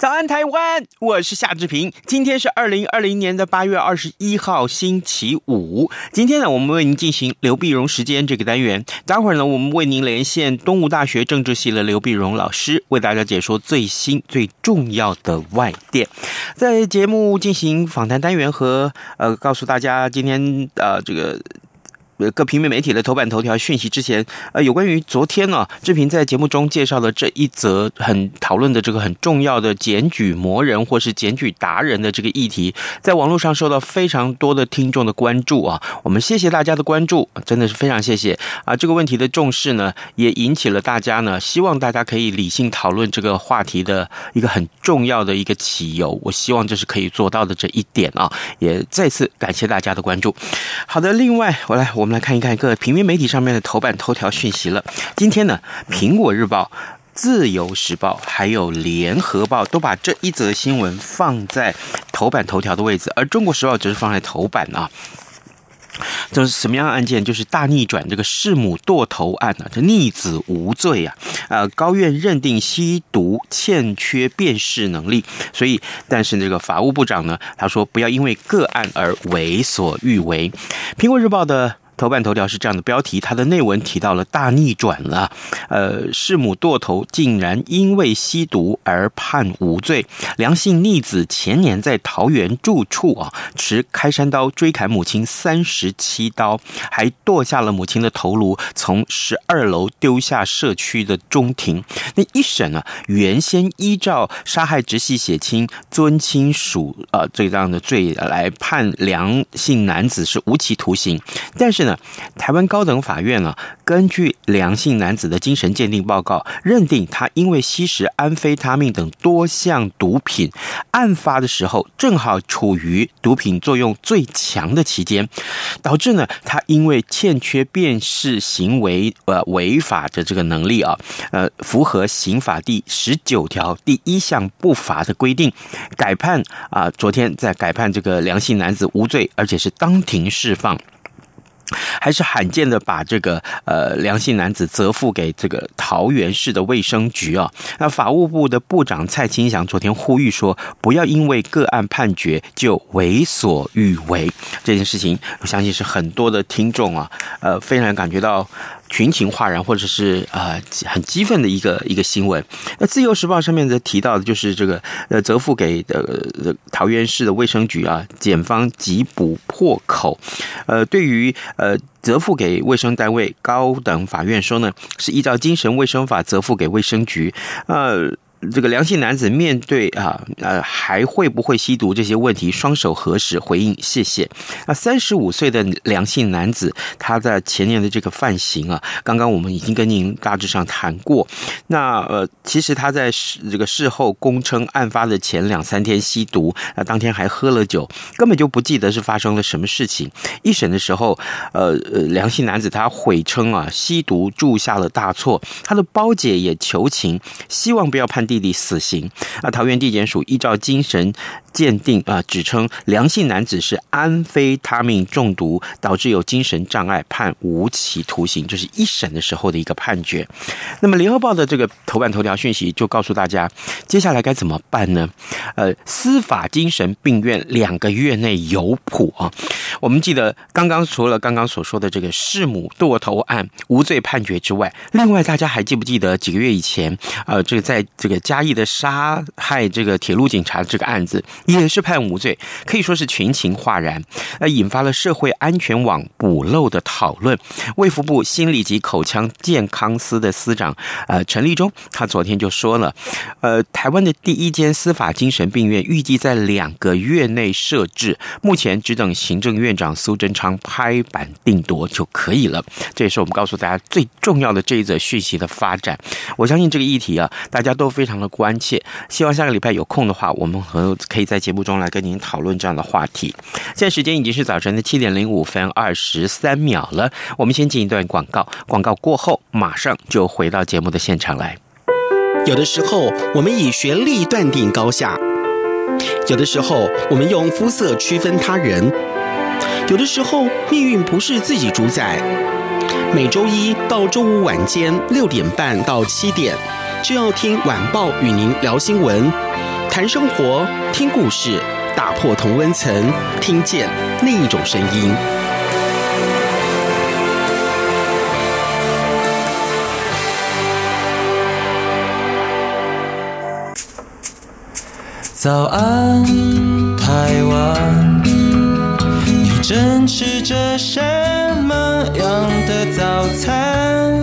早安，台湾！我是夏志平。今天是二零二零年的八月二十一号，星期五。今天呢，我们为您进行刘碧荣时间这个单元。待会儿呢，我们为您连线东吴大学政治系的刘碧荣老师，为大家解说最新最重要的外电。在节目进行访谈单元和呃，告诉大家今天呃这个。各平面媒体的头版头条讯息之前，呃，有关于昨天呢、志平在节目中介绍的这一则很讨论的这个很重要的检举魔人或是检举达人的这个议题，在网络上受到非常多的听众的关注啊。我们谢谢大家的关注，真的是非常谢谢啊。这个问题的重视呢，也引起了大家呢，希望大家可以理性讨论这个话题的一个很重要的一个起由。我希望这是可以做到的这一点啊，也再次感谢大家的关注。好的，另外我来我。们来看一看各平面媒体上面的头版头条讯息了。今天呢，《苹果日报》、《自由时报》还有《联合报》都把这一则新闻放在头版头条的位置，而《中国时报》则是放在头版啊。这是什么样的案件？就是大逆转这个弑母堕头案啊，这逆子无罪啊，呃，高院认定吸毒欠缺辨识能力，所以，但是这个法务部长呢，他说不要因为个案而为所欲为。苹果日报的。头版头条是这样的标题，它的内文提到了大逆转了，呃，弑母堕头竟然因为吸毒而判无罪。梁姓逆子前年在桃园住处啊，持开山刀追砍母亲三十七刀，还剁下了母亲的头颅，从十二楼丢下社区的中庭。那一审啊，原先依照杀害直系血亲、尊亲属啊这样的罪来判梁姓男子是无期徒刑，但是呢。台湾高等法院啊，根据梁姓男子的精神鉴定报告，认定他因为吸食安非他命等多项毒品，案发的时候正好处于毒品作用最强的期间，导致呢他因为欠缺辨识行为呃违法的这个能力啊，呃符合刑法第十九条第一项不罚的规定，改判啊，昨天在改判这个梁姓男子无罪，而且是当庭释放。还是罕见的把这个呃良性男子责付给这个桃园市的卫生局啊。那法务部的部长蔡清祥昨天呼吁说，不要因为个案判决就为所欲为。这件事情，我相信是很多的听众啊，呃，非常感觉到。群情哗然，或者是呃很激愤的一个一个新闻。那《自由时报》上面的提到的就是这个呃责付给的、呃、桃园市的卫生局啊，检方急捕破口。呃，对于呃责付给卫生单位，高等法院说呢，是依照精神卫生法责付给卫生局。呃。这个梁姓男子面对啊呃还会不会吸毒这些问题，双手合十回应谢谢。那三十五岁的梁姓男子，他在前年的这个犯行啊，刚刚我们已经跟您大致上谈过。那呃，其实他在事这个事后供称，案发的前两三天吸毒，那当天还喝了酒，根本就不记得是发生了什么事情。一审的时候，呃呃，梁姓男子他悔称啊，吸毒铸下了大错，他的胞姐也求情，希望不要判。弟弟死刑啊！桃园地检署依照精神鉴定啊，指称梁姓男子是安非他命中毒，导致有精神障碍，判无期徒刑。这是一审的时候的一个判决。那么，联合报的这个头版头条讯息就告诉大家，接下来该怎么办呢？呃，司法精神病院两个月内有谱啊！我们记得刚刚除了刚刚所说的这个弑母堕头案无罪判决之外，另外大家还记不记得几个月以前，呃，这个在这个嘉义的杀害这个铁路警察这个案子，也是判无罪，可以说是群情哗然，呃，引发了社会安全网补漏的讨论。卫福部心理及口腔健康司的司长呃陈立忠，他昨天就说了，呃，台湾的第一间司法精神病院预计在两个月内设置，目前只等行政院长苏贞昌拍板定夺就可以了。这也是我们告诉大家最重要的这一则讯息的发展。我相信这个议题啊，大家都非常的关切。希望下个礼拜有空的话，我们和可以在节目中来跟您讨论这样的话题。现在时间已经是早晨的七点零五分二十三秒了，我们先进一段广告，广告过后马上就回到节目的现场来。有的时候，我们以学历断定高下；有的时候，我们用肤色区分他人；有的时候，命运不是自己主宰。每周一到周五晚间六点半到七点，就要听晚报与您聊新闻、谈生活、听故事，打破同温层，听见另一种声音。早安，台湾，你正吃着什么样的早餐？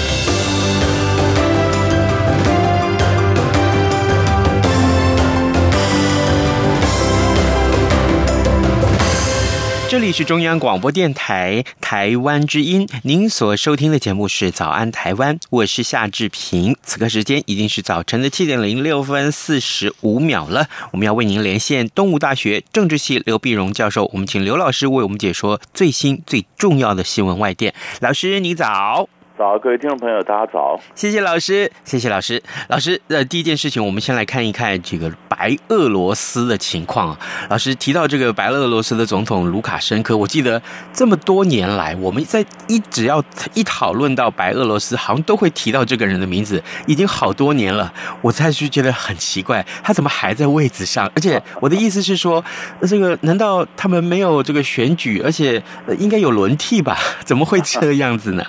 这里是中央广播电台台湾之音，您所收听的节目是《早安台湾》，我是夏志平。此刻时间已经是早晨的七点零六分四十五秒了，我们要为您连线东吴大学政治系刘碧荣教授，我们请刘老师为我们解说最新最重要的新闻外电。老师，你早。早，各位听众朋友，大家早！谢谢老师，谢谢老师。老师，呃，第一件事情，我们先来看一看这个白俄罗斯的情况。老师提到这个白俄罗斯的总统卢卡申科，我记得这么多年来，我们在一只要一讨论到白俄罗斯，好像都会提到这个人的名字，已经好多年了。我才是觉得很奇怪，他怎么还在位子上？而且我的意思是说，这个难道他们没有这个选举，而且应该有轮替吧？怎么会这样子呢？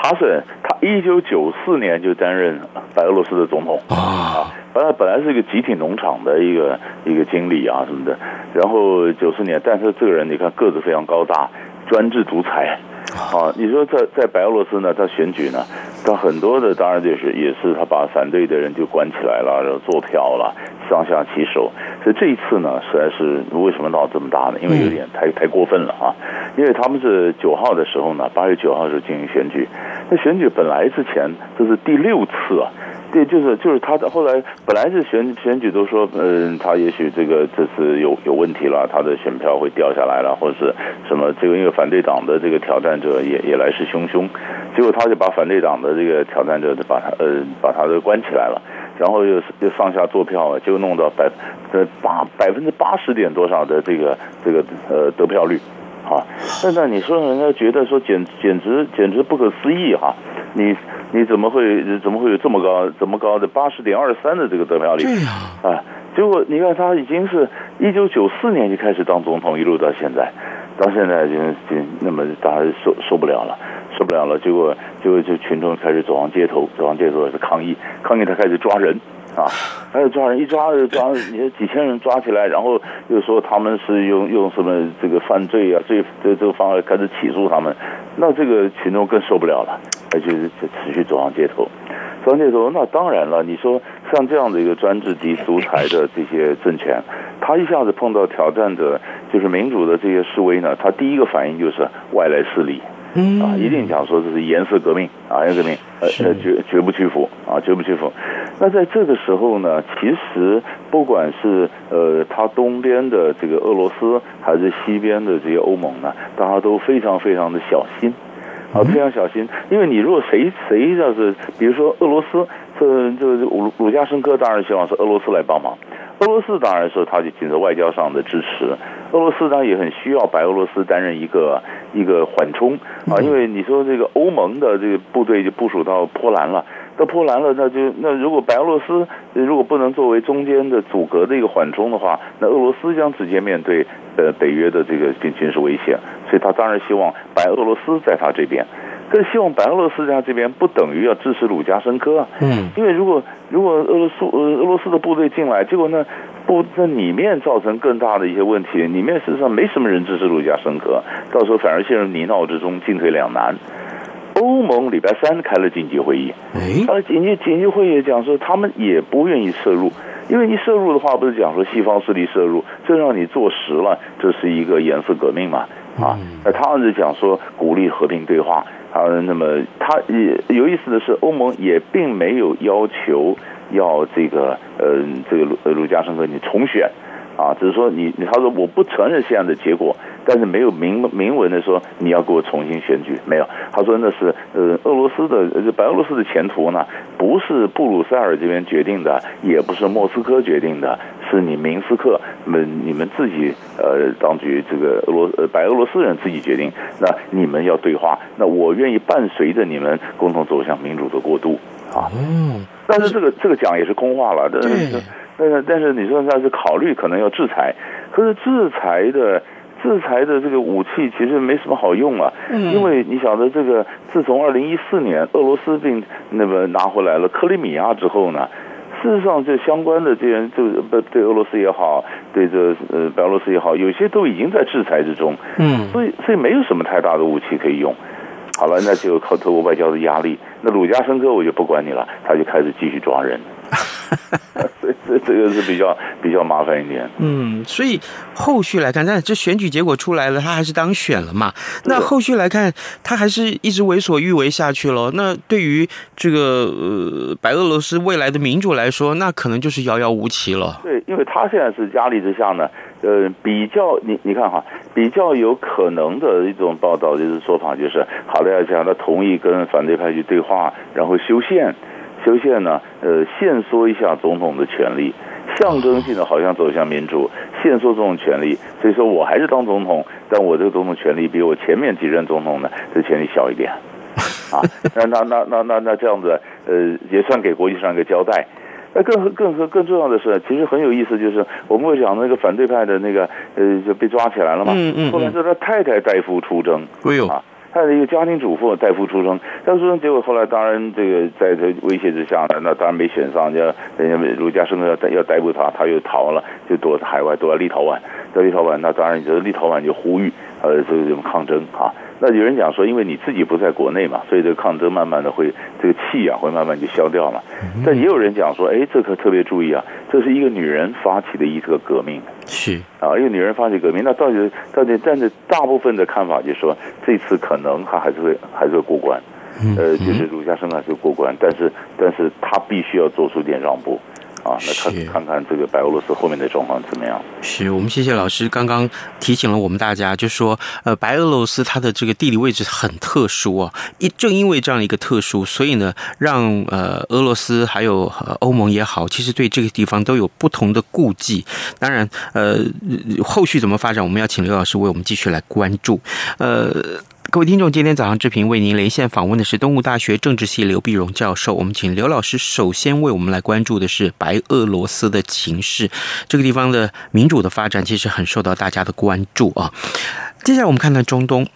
他是他一九九四年就担任白俄罗斯的总统。啊，本来本来是一个集体农场的一个一个经理啊什么的，然后九四年，但是这个人你看个子非常高大，专制独裁。啊。你说在在白俄罗斯呢，他选举呢，他很多的当然就是也是他把反对的人就关起来了，然后做票了，上下其手。所以这一次呢，实在是为什么闹这么大呢？因为有点太太过分了啊！因为他们是九号的时候呢，八月九号的时候进行选举。那选举本来之前这是第六次啊，对，就是就是他的后来本来是选选举都说，嗯，他也许这个这次有有问题了，他的选票会掉下来了，或者是什么这个因为反对党的这个挑战者也也来势汹汹，结果他就把反对党的这个挑战者把他呃把他都关起来了。然后又又上下做票啊，就弄到百呃八百分之八十点多少的这个这个呃得票率，啊，那那你说人家觉得说简简直简直不可思议哈，你你怎么会怎么会有这么高这么高的八十点二三的这个得票率？对呀，啊，结果你看他已经是一九九四年就开始当总统，一路到现在，到现在就就那么大家受受不了了。受不了了，结果结果就群众开始走上街头，走上街头是抗议，抗议他开始抓人啊，开始抓人，一抓就抓 你几千人抓起来，然后又说他们是用用什么这个犯罪啊，罪这这个方法开始起诉他们，那这个群众更受不了了，而且就持续走上街头，走上街头，那当然了，你说像这样的一个专制及独裁的这些政权，他一下子碰到挑战者就是民主的这些示威呢，他第一个反应就是外来势力。嗯啊，一定讲说这是颜色革命啊，颜色革命，呃呃，绝绝不屈服啊，绝不屈服。那在这个时候呢，其实不管是呃，他东边的这个俄罗斯，还是西边的这些欧盟呢，大家都非常非常的小心啊，非常小心。因为你如果谁谁要是，比如说俄罗斯，这这鲁鲁加申科当然希望是俄罗斯来帮忙。俄罗斯当然说，他就仅在外交上的支持。俄罗斯当然也很需要白俄罗斯担任一个一个缓冲啊，因为你说这个欧盟的这个部队就部署到波兰了，到波兰了，那就那如果白俄罗斯如果不能作为中间的阻隔的一个缓冲的话，那俄罗斯将直接面对呃北约的这个军军事威胁，所以他当然希望白俄罗斯在他这边。更希望白俄罗斯家这边不等于要支持卢加申科啊，嗯，因为如果如果俄罗斯呃俄罗斯的部队进来，结果呢不在里面造成更大的一些问题，里面事实上没什么人支持卢加申科，到时候反而陷入泥淖之中，进退两难。欧盟礼拜三开了紧急会议，他的紧急紧急会议讲说他们也不愿意涉入，因为你涉入的话，不是讲说西方势力涉入，这让你坐实了，这是一个颜色革命嘛啊，那他们是讲说鼓励和平对话。啊，那么他也有意思的是，欧盟也并没有要求要这个呃，这个卢卢加申科你重选啊，只是说你他说我不承认现在的结果，但是没有明明文的说你要给我重新选举，没有。他说那是呃，俄罗斯的白俄罗斯的前途呢，不是布鲁塞尔这边决定的，也不是莫斯科决定的。是你明斯克们你们自己呃当局这个俄罗呃白俄罗斯人自己决定，那你们要对话，那我愿意伴随着你们共同走向民主的过渡啊。嗯，但是这个这个讲也是空话了，但是但是但是你说那是考虑可能要制裁，可是制裁的制裁的这个武器其实没什么好用啊，因为你晓得这个自从二零一四年俄罗斯并那个拿回来了克里米亚之后呢。事实上，这相关的这些，就不对俄罗斯也好，对这呃白俄罗斯也好，有些都已经在制裁之中。嗯，所以所以没有什么太大的武器可以用。好了，那就靠透过外交的压力。那鲁加申科我就不管你了，他就开始继续抓人。这这个是比较比较麻烦一点。嗯，所以后续来看，但这选举结果出来了，他还是当选了嘛？那后续来看，他还是一直为所欲为下去了。那对于这个呃白俄罗斯未来的民主来说，那可能就是遥遥无期了。对，因为他现在是压力之下呢，呃，比较你你看哈，比较有可能的一种报道就是说法，就是好了，要讲他同意跟反对派去对话，然后修宪。修宪呢，呃，限缩一下总统的权利，象征性的好像走向民主，限缩总统权利。所以说我还是当总统，但我这个总统权利比我前面几任总统呢，这权利小一点，啊，那那那那那那这样子，呃，也算给国际上一个交代。那更更更重要的是，其实很有意思，就是我们会讲那个反对派的那个，呃，就被抓起来了嘛。嗯嗯。后来是他太太代夫出征。哎呦。啊。他的一个家庭主妇代夫出生，代夫出生，结果后来当然这个在这威胁之下呢，那当然没选上，要人家儒家圣人要要逮捕他，他又逃了，就躲在海外，躲在立陶宛，在立陶宛，那当然就是立陶宛就呼吁呃这个这种抗争啊。那有人讲说，因为你自己不在国内嘛，所以这个抗争慢慢的会这个气啊会慢慢就消掉了。但也有人讲说，哎，这可特别注意啊，这是一个女人发起的一个革命。是啊，一个女人发起革命，那到底到底但是大部分的看法就是说，这次可能她还是会还是会过关，呃，就是卢加申科还是会过关，但是但是她必须要做出点让步。啊，那看看看这个白俄罗斯后面的状况怎么样？是我们谢谢老师刚刚提醒了我们大家，就说，呃，白俄罗斯它的这个地理位置很特殊啊，一正因为这样的一个特殊，所以呢，让呃俄罗斯还有欧盟也好，其实对这个地方都有不同的顾忌。当然，呃，后续怎么发展，我们要请刘老师为我们继续来关注。呃。各位听众，今天早上志平为您连线访问的是东吴大学政治系刘碧荣教授。我们请刘老师首先为我们来关注的是白俄罗斯的情势，这个地方的民主的发展其实很受到大家的关注啊。接下来我们看看中东，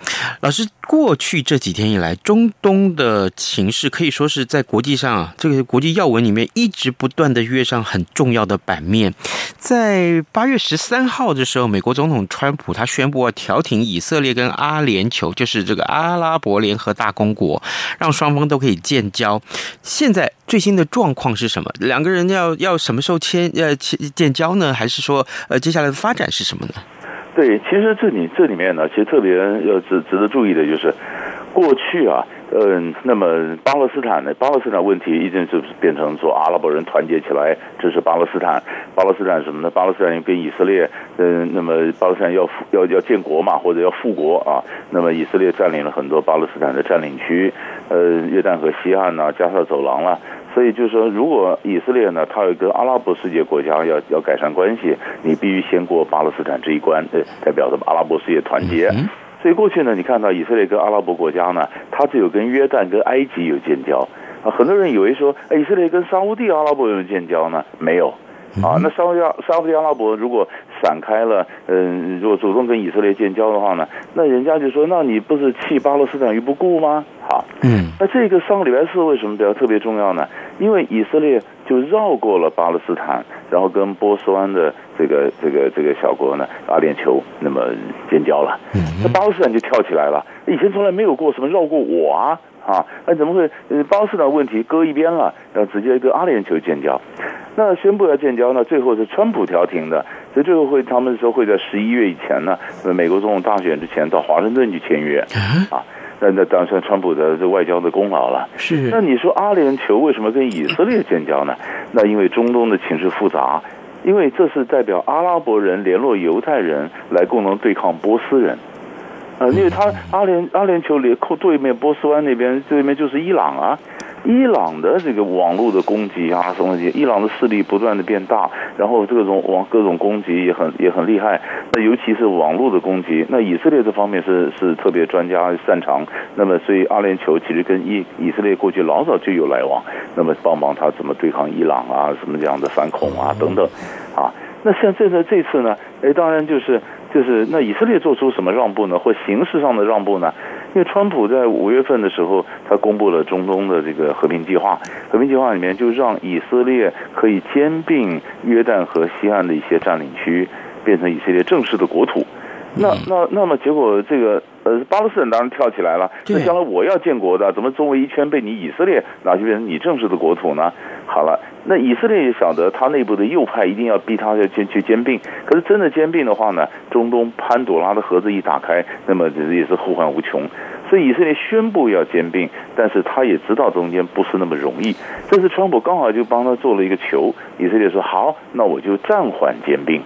老师，过去这几天以来，中东的情势可以说是在国际上啊，这个国际要闻里面一直不断的跃上很重要的版面。在八月十三号的时候，美国总统川普他宣布要调停以色列跟阿联酋，就是这个阿拉伯联合大公国，让双方都可以建交。现在最新的状况是什么？两个人要要什么时候签呃建交呢？还是说呃接下来的发展是什么呢？对，其实这里这里面呢，其实特别要值值得注意的就是，过去啊，嗯，那么巴勒斯坦呢，巴勒斯坦问题一直是变成说阿拉伯人团结起来支持巴勒斯坦，巴勒斯坦什么呢？巴勒斯坦跟以色列，嗯，那么巴勒斯坦要要要建国嘛，或者要复国啊，那么以色列占领了很多巴勒斯坦的占领区，呃，约旦河西岸呐，加沙走廊啦。所以就是说，如果以色列呢，它要跟阿拉伯世界国家要要改善关系，你必须先过巴勒斯坦这一关，呃，代表着阿拉伯世界团结。所以过去呢，你看到以色列跟阿拉伯国家呢，它只有跟约旦跟埃及有建交，啊，很多人以为说，以色列跟沙乌地阿拉伯有建交呢？没有。啊，那沙乌地沙乌地阿拉伯如果散开了，嗯，如果主动跟以色列建交的话呢，那人家就说，那你不是弃巴勒斯坦于不顾吗？好，嗯，那这个上个礼拜四为什么比较特别重要呢？因为以色列就绕过了巴勒斯坦，然后跟波斯湾的这个这个这个小国呢，阿联酋那么建交了，嗯那巴勒斯坦就跳起来了，以前从来没有过什么绕过我啊。啊，那怎么会？呃，巴勒斯坦问题搁一边了，然后直接跟阿联酋建交。那宣布要建交呢，最后是川普调停的，所以最后会他们说会在十一月以前呢，美国总统大选之前到华盛顿去签约。啊，那那当然算川普的这外交的功劳了。是。那你说阿联酋为什么跟以色列建交呢？那因为中东的情势复杂，因为这是代表阿拉伯人联络犹太人来共同对抗波斯人。呃，因为他阿联阿联酋连扣对面波斯湾那边对面就是伊朗啊，伊朗的这个网络的攻击啊什么东西，伊朗的势力不断的变大，然后这种网各种攻击也很也很厉害。那尤其是网络的攻击，那以色列这方面是是特别专家擅长。那么所以阿联酋其实跟以以色列过去老早就有来往，那么帮忙他怎么对抗伊朗啊什么这样的反恐啊等等，啊，那像这次这次呢，哎，当然就是。就是那以色列做出什么让步呢？或形式上的让步呢？因为川普在五月份的时候，他公布了中东的这个和平计划，和平计划里面就让以色列可以兼并约旦河西岸的一些占领区，变成以色列正式的国土。那那那么结果这个呃巴勒斯坦当然跳起来了。那将来我要建国的，怎么周围一圈被你以色列拿去变成你正式的国土呢？好了，那以色列也晓得他内部的右派一定要逼他要去去兼并。可是真的兼并的话呢，中东潘朵拉的盒子一打开，那么这也是后患无穷。所以以色列宣布要兼并，但是他也知道中间不是那么容易。这次川普刚好就帮他做了一个球，以色列说好，那我就暂缓兼并。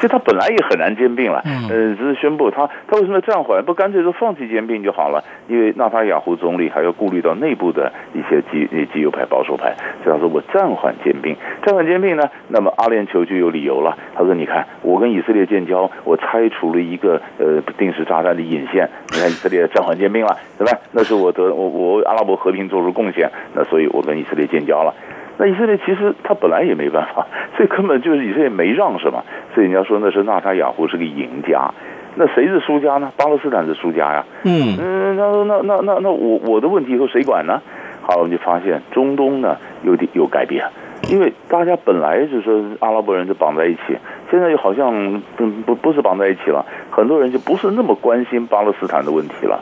就他本来也很难兼并了，呃，只是宣布他他为什么暂缓？不干脆说放弃兼并就好了？因为纳塔雅胡总理还要顾虑到内部的一些极极右派保守派，所以他说我暂缓兼并。暂缓兼并呢，那么阿联酋就有理由了。他说：“你看，我跟以色列建交，我拆除了一个呃定时炸弹的引线。你看以色列暂缓兼并了，对吧？那是我得我我为阿拉伯和平做出贡献，那所以我跟以色列建交了。”那以色列其实他本来也没办法，所以根本就是以色列没让什么，所以人家说那是纳塔雅胡是个赢家，那谁是输家呢？巴勒斯坦是输家呀。嗯嗯，他说那那那那我我的问题以后谁管呢？好，我们就发现中东呢有点有改变，因为大家本来就是说阿拉伯人就绑在一起，现在又好像不不不是绑在一起了，很多人就不是那么关心巴勒斯坦的问题了。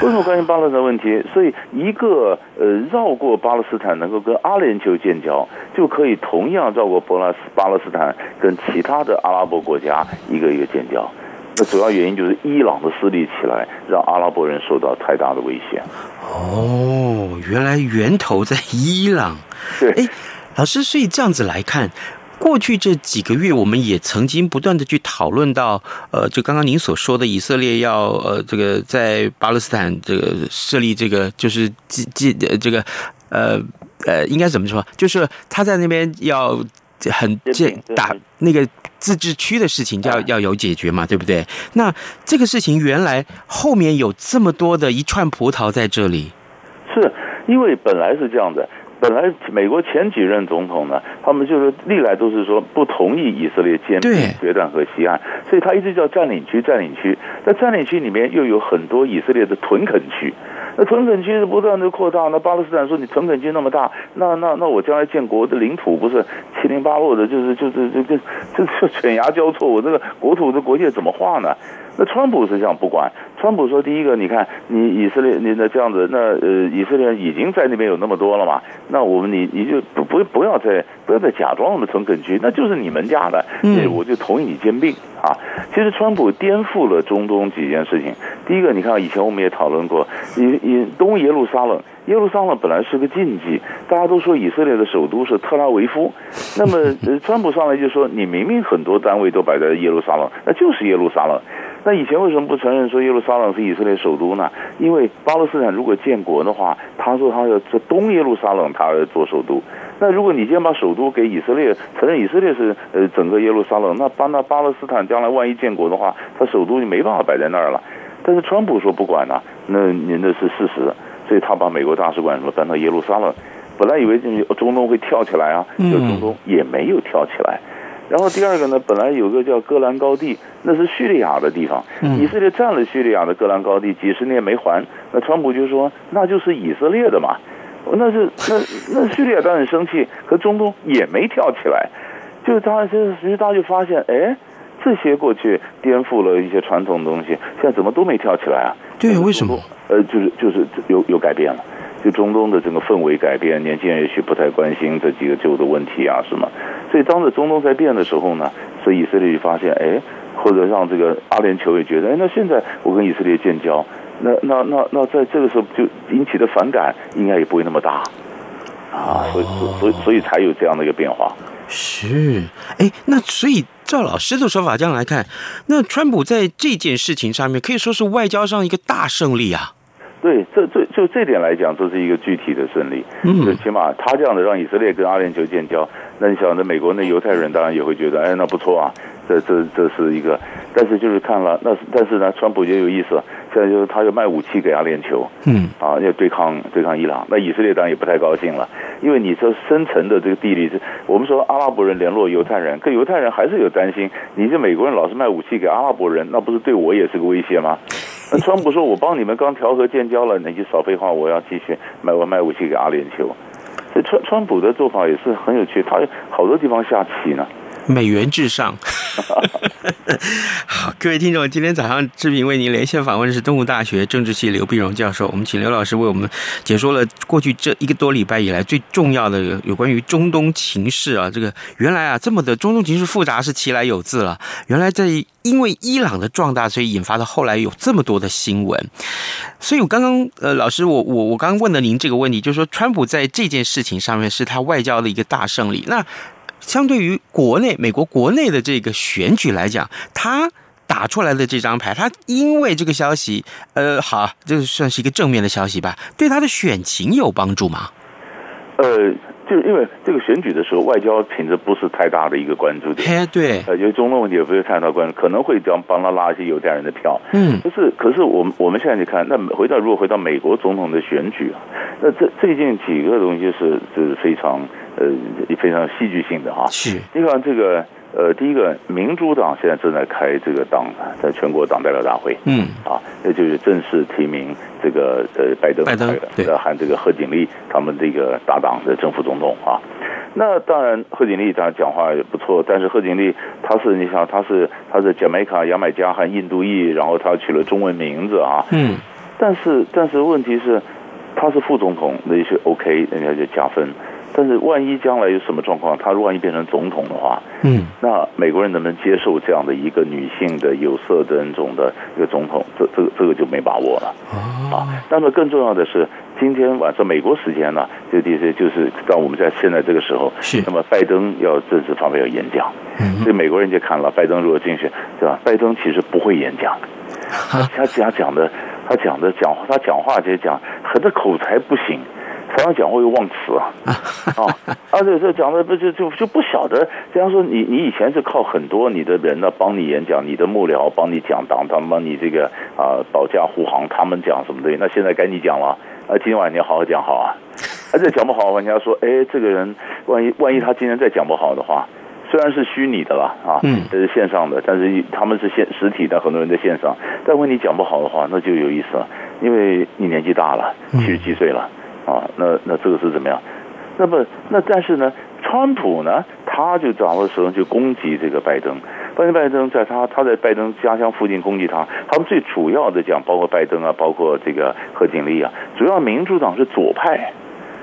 为什么关心巴勒斯坦问题？所以一个呃绕过巴勒斯坦能够跟阿联酋建交，就可以同样绕过巴勒巴勒斯坦跟其他的阿拉伯国家一个一个建交。那主要原因就是伊朗的势力起来，让阿拉伯人受到太大的威胁。哦，原来源头在伊朗。对，哎，老师，所以这样子来看。过去这几个月，我们也曾经不断的去讨论到，呃，就刚刚您所说的，以色列要呃，这个在巴勒斯坦这个设立这个，就是这这这个，呃呃，应该怎么说？就是他在那边要很建打那个自治区的事情，要要有解决嘛，对不对？那这个事情原来后面有这么多的一串葡萄在这里，是因为本来是这样的。本来美国前几任总统呢，他们就是历来都是说不同意以色列兼并约旦河西岸，所以他一直叫占领区占领区。在占领区里面又有很多以色列的屯垦区，那屯垦区是不断的扩大。那巴勒斯坦说你屯垦区那么大，那那那我将来建国的领土不是七零八落的，就是就是就就就就犬牙交错，我这个国土的国界怎么划呢？那川普实际上不管，川普说：“第一个，你看你以色列，你那这样子，那呃，以色列人已经在那边有那么多了嘛，那我们你你就不不不要再不要再假装我们屯垦区，那就是你们家的，嗯，我就同意你兼并啊。其实川普颠覆了中东几件事情。第一个，你看以前我们也讨论过，以以东耶路撒冷，耶路撒冷本来是个禁忌，大家都说以色列的首都是特拉维夫，那么呃，川普上来就说，你明明很多单位都摆在耶路撒冷，那就是耶路撒冷。”那以前为什么不承认说耶路撒冷是以色列首都呢？因为巴勒斯坦如果建国的话，他说他要做东耶路撒冷，他要做首都。那如果你先把首都给以色列，承认以色列是呃整个耶路撒冷，那巴那巴勒斯坦将来万一建国的话，他首都就没办法摆在那儿了。但是川普说不管呐、啊，那您那是事实。所以他把美国大使馆什么搬到耶路撒冷。本来以为中东会跳起来啊，就中东也没有跳起来。然后第二个呢，本来有个叫戈兰高地，那是叙利亚的地方，以色列占了叙利亚的戈兰高地，几十年没还。那川普就说，那就是以色列的嘛。那是那那叙利亚当然生气，可中东也没跳起来。就当然，其实大家就发现，哎，这些过去颠覆了一些传统的东西，现在怎么都没跳起来啊？对，为什么？呃，就是就是有有改变了。就中东的整个氛围改变，年轻人也许不太关心这几个旧的问题啊什么，所以当着中东在变的时候呢，所以以色列就发现，哎，或者让这个阿联酋也觉得，哎，那现在我跟以色列建交，那那那那在这个时候就引起的反感应该也不会那么大，啊，所以所以所以才有这样的一个变化。是，哎，那所以照老师的说法这样来看，那川普在这件事情上面可以说是外交上一个大胜利啊。对，这这就这点来讲，这是一个具体的胜利。嗯，就起码他这样的让以色列跟阿联酋建交，那你想，那美国那犹太人当然也会觉得，哎，那不错啊。这这这是一个，但是就是看了，那但是呢，川普也有意思，现在就是他又卖武器给阿联酋，嗯，啊，要对抗对抗伊朗，那以色列当然也不太高兴了，因为你这深层的这个地理是，我们说阿拉伯人联络犹太人，可犹太人还是有担心，你这美国人老是卖武器给阿拉伯人，那不是对我也是个威胁吗？川普说：“我帮你们刚调和建交了，你就少废话，我要继续卖我卖武器给阿联酋。”所以川川普的做法也是很有趣，他好多地方下棋呢。美元至上。好，各位听众，今天早上志平为您连线访问的是东吴大学政治系刘碧荣教授。我们请刘老师为我们解说了过去这一个多礼拜以来最重要的有关于中东情势啊。这个原来啊这么的中东情势复杂是其来有自了。原来在因为伊朗的壮大，所以引发的后来有这么多的新闻。所以我刚刚呃，老师，我我我刚刚问了您这个问题，就是说川普在这件事情上面是他外交的一个大胜利。那相对于国内美国国内的这个选举来讲，他打出来的这张牌，他因为这个消息，呃，好，这个算是一个正面的消息吧，对他的选情有帮助吗？呃。就是因为这个选举的时候，外交品质不是太大的一个关注点。对，呃，因为中东问题也不是太大关注，可能会这样帮他拉一些犹太人的票。嗯，可是可是我们我们现在去看，那回到如果回到美国总统的选举啊，那这最近几个东西是是非常呃非常戏剧性的哈。是，你看这个。呃，第一个，民主党现在正在开这个党，在全国党代表大会，嗯，啊，那就是正式提名这个呃拜登，拜登对，和这个贺锦丽他们这个搭档的政府总统啊。那当然，贺锦丽他讲话也不错，但是贺锦丽他是你想他是他是牙买卡、牙买加和印度裔，然后他取了中文名字啊，嗯，但是但是问题是他是副总统，那些 OK，人家就加分。但是万一将来有什么状况，他万一变成总统的话，嗯，那美国人能不能接受这样的一个女性的有色人种的一个总统？这、这个、这个就没把握了啊。那么更重要的是，今天晚上美国时间呢，就就是到我们在现在这个时候，是那么拜登要政治方面要演讲，嗯，所以美国人就看了拜登如果竞选，对吧？拜登其实不会演讲，他他他讲的，他讲的讲他讲话就讲，他的口才不行。常常讲话又忘词啊，啊，而且这讲的不就就就不晓得，这样说你你以前是靠很多你的人呢帮你演讲，你的幕僚帮你讲党，他们帮你这个啊保驾护航，他们讲什么东西？那现在该你讲了，啊，今晚你要好好讲好啊，而且讲不好，人家说，哎，这个人万一万一他今天再讲不好的话，虽然是虚拟的了啊，嗯，这是线上的，但是他们是线实体的，很多人在线上，但问你讲不好的话，那就有意思了，因为你年纪大了，七十几岁了。啊，那那这个是怎么样？那么那但是呢，川普呢，他就掌握的时候就攻击这个拜登，拜登拜登在他他在拜登家乡附近攻击他，他们最主要的讲，包括拜登啊，包括这个贺锦丽啊，主要民主党是左派，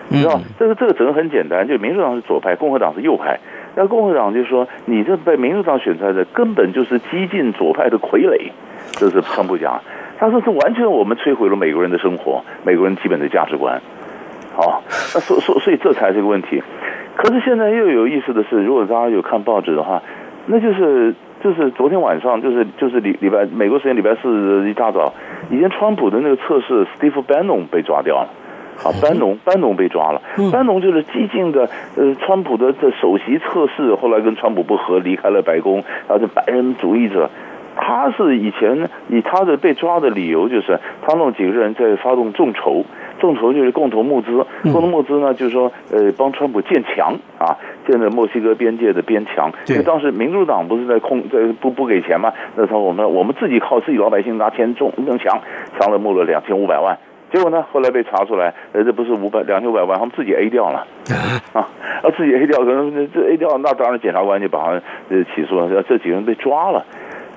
你知道，这个这个整个很简单，就民主党是左派，共和党是右派。那共和党就说，你这被民主党选出来的根本就是激进左派的傀儡，这是川普讲，他说是完全我们摧毁了美国人的生活，美国人基本的价值观。哦，那所所所以这才是个问题。可是现在又有意思的是，如果大家有看报纸的话，那就是就是昨天晚上，就是就是礼礼拜美国时间礼拜四一大早，以前川普的那个测试，Steve Bannon 被抓掉了。啊，班农班农被抓了，班农就是激进的呃，川普的这首席测试，后来跟川普不和，离开了白宫，然后这白人主义者。他他是以前以他的被抓的理由，就是他弄几个人在发动众筹，众筹就是共同募资，共同募资呢，就是说呃帮川普建墙啊，建了墨西哥边界的边墙。因为当时民主党不是在控在不不给钱嘛，那时候我们我们自己靠自己老百姓拿钱种弄墙，墙了募了两千五百万。结果呢？后来被查出来，呃，这不是五百两千五百万，他们自己 A 掉了啊，啊，自己 A 掉，可能这 A 掉，那当然检察官就把他呃起诉了，这几个人被抓了。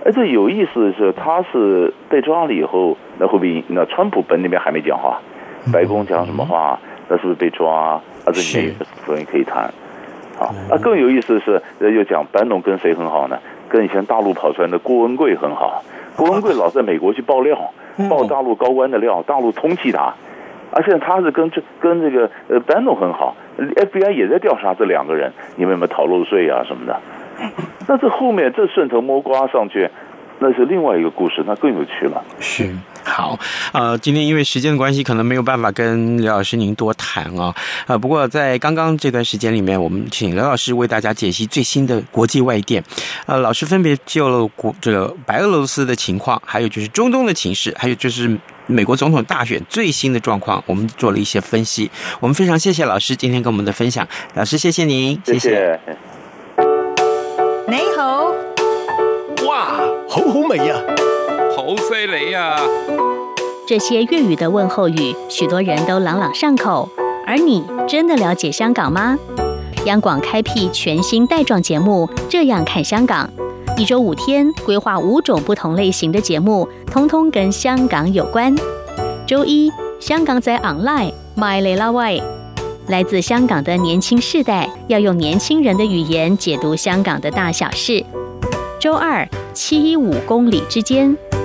哎，这有意思的是，他是被抓了以后，那会不会？那川普本那边还没讲话，白宫讲什么话？那是不是被抓？啊，这里面所以可以谈。啊，啊，更有意思的是，又讲班农跟谁很好呢？跟以前大陆跑出来的郭文贵很好。郭文贵老在美国去爆料。爆大陆高官的料，大陆通缉他，而且他是跟这跟这个呃班农很好，FBI 也在调查这两个人，你们有没有逃漏税啊什么的？那这后面这顺藤摸瓜上去，那是另外一个故事，那更有趣了。是。好，呃，今天因为时间的关系，可能没有办法跟刘老师您多谈啊。呃，不过在刚刚这段时间里面，我们请刘老师为大家解析最新的国际外电。呃，老师分别就了国这个白俄罗斯的情况，还有就是中东的情势，还有就是美国总统大选最新的状况，我们做了一些分析。我们非常谢谢老师今天跟我们的分享，老师谢谢您，谢谢。你好，哇，好好美呀！好犀利呀！这些粤语的问候语，许多人都朗朗上口。而你真的了解香港吗？央广开辟全新带状节目《这样看香港》，一周五天，规划五种不同类型的节目，通通跟香港有关。周一，香港在 online，My l i l a way，，来自香港的年轻世代要用年轻人的语言解读香港的大小事。周二，七一五公里之间。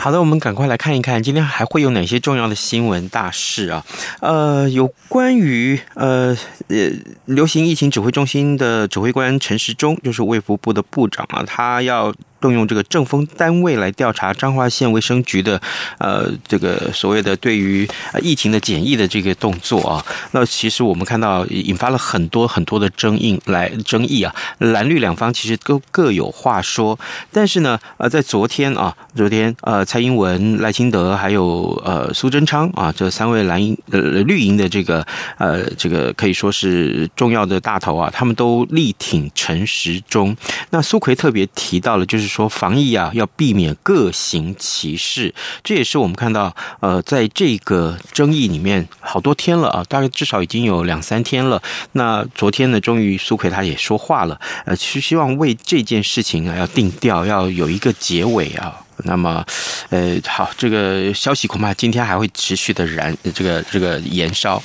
好的，我们赶快来看一看，今天还会有哪些重要的新闻大事啊？呃，有关于呃呃流行疫情指挥中心的指挥官陈时中，就是卫福部的部长啊，他要。动用这个政风单位来调查彰化县卫生局的，呃，这个所谓的对于疫情的检疫的这个动作啊，那其实我们看到引发了很多很多的争议来争议啊，蓝绿两方其实都各有话说，但是呢，呃，在昨天啊，昨天呃，蔡英文、赖清德还有呃苏贞昌啊，这三位蓝营呃绿营的这个呃这个可以说是重要的大头啊，他们都力挺陈时中。那苏奎特别提到了就是。说防疫啊，要避免各行其事，这也是我们看到，呃，在这个争议里面好多天了啊，大概至少已经有两三天了。那昨天呢，终于苏奎他也说话了，呃，是希望为这件事情啊要定调，要有一个结尾啊。那么，呃，好，这个消息恐怕今天还会持续的燃，这个这个延烧。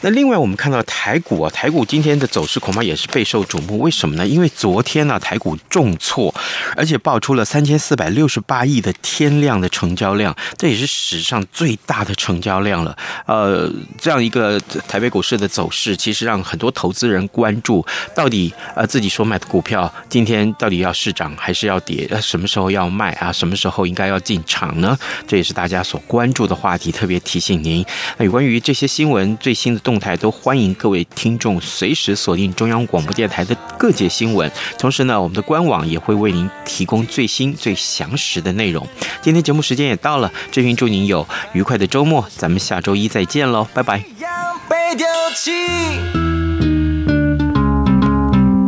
那另外，我们看到台股啊，台股今天的走势恐怕也是备受瞩目。为什么呢？因为昨天呢，台股重挫，而且爆出了三千四百六十八亿的天量的成交量，这也是史上最大的成交量了。呃，这样一个台北股市的走势，其实让很多投资人关注，到底呃自己所买的股票今天到底要是涨还是要跌？呃，什么时候要卖啊？什么时候？应该要进场呢？这也是大家所关注的话题，特别提醒您。那有关于这些新闻最新的动态，都欢迎各位听众随时锁定中央广播电台的各界新闻。同时呢，我们的官网也会为您提供最新最详实的内容。今天节目时间也到了，这边祝您有愉快的周末，咱们下周一再见喽，拜拜。被丢弃